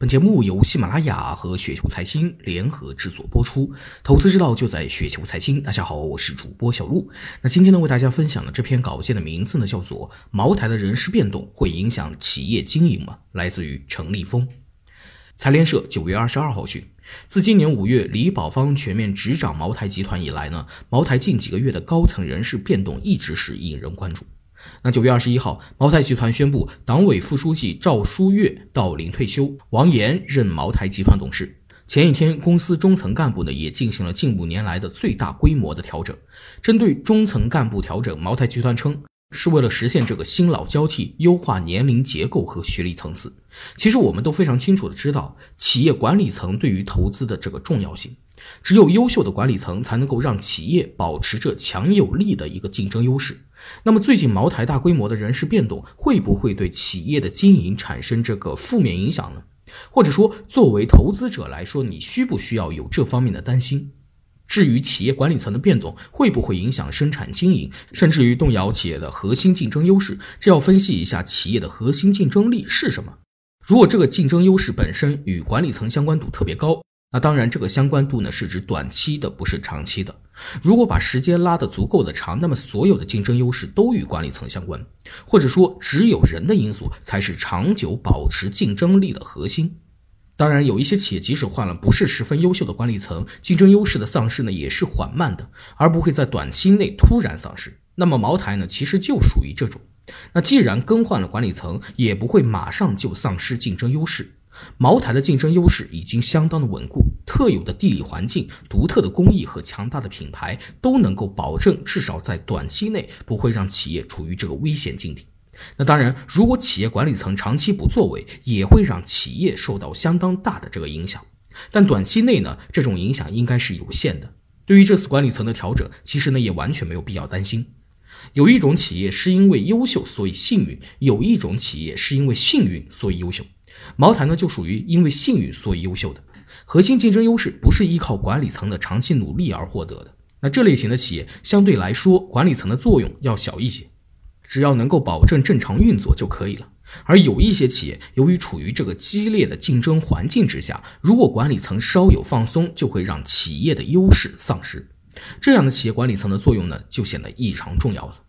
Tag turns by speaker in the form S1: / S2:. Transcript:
S1: 本节目由喜马拉雅和雪球财经联合制作播出，投资之道就在雪球财经。大家好，我是主播小璐。那今天呢，为大家分享的这篇稿件的名字呢，叫做《茅台的人事变动会影响企业经营吗》？来自于陈立峰。财联社九月二十二号讯，自今年五月李保芳全面执掌茅台集团以来呢，茅台近几个月的高层人事变动一直是引人关注。那九月二十一号，茅台集团宣布，党委副书记赵书月到龄退休，王岩任茅台集团董事。前一天，公司中层干部呢也进行了近五年来的最大规模的调整。针对中层干部调整，茅台集团称是为了实现这个新老交替，优化年龄结构和学历层次。其实我们都非常清楚的知道，企业管理层对于投资的这个重要性。只有优秀的管理层才能够让企业保持着强有力的一个竞争优势。那么，最近茅台大规模的人事变动，会不会对企业的经营产生这个负面影响呢？或者说，作为投资者来说，你需不需要有这方面的担心？至于企业管理层的变动，会不会影响生产经营，甚至于动摇企业的核心竞争优势？这要分析一下企业的核心竞争力是什么。如果这个竞争优势本身与管理层相关度特别高。那当然，这个相关度呢是指短期的，不是长期的。如果把时间拉得足够的长，那么所有的竞争优势都与管理层相关，或者说只有人的因素才是长久保持竞争力的核心。当然，有一些企业即使换了不是十分优秀的管理层，竞争优势的丧失呢也是缓慢的，而不会在短期内突然丧失。那么茅台呢，其实就属于这种。那既然更换了管理层，也不会马上就丧失竞争优势。茅台的竞争优势已经相当的稳固，特有的地理环境、独特的工艺和强大的品牌都能够保证，至少在短期内不会让企业处于这个危险境地。那当然，如果企业管理层长期不作为，也会让企业受到相当大的这个影响。但短期内呢，这种影响应该是有限的。对于这次管理层的调整，其实呢也完全没有必要担心。有一种企业是因为优秀所以幸运，有一种企业是因为幸运所以优秀。茅台呢，就属于因为幸运所以优秀的，核心竞争优势不是依靠管理层的长期努力而获得的。那这类型的企业相对来说，管理层的作用要小一些，只要能够保证正常运作就可以了。而有一些企业由于处于这个激烈的竞争环境之下，如果管理层稍有放松，就会让企业的优势丧失。这样的企业管理层的作用呢，就显得异常重要了。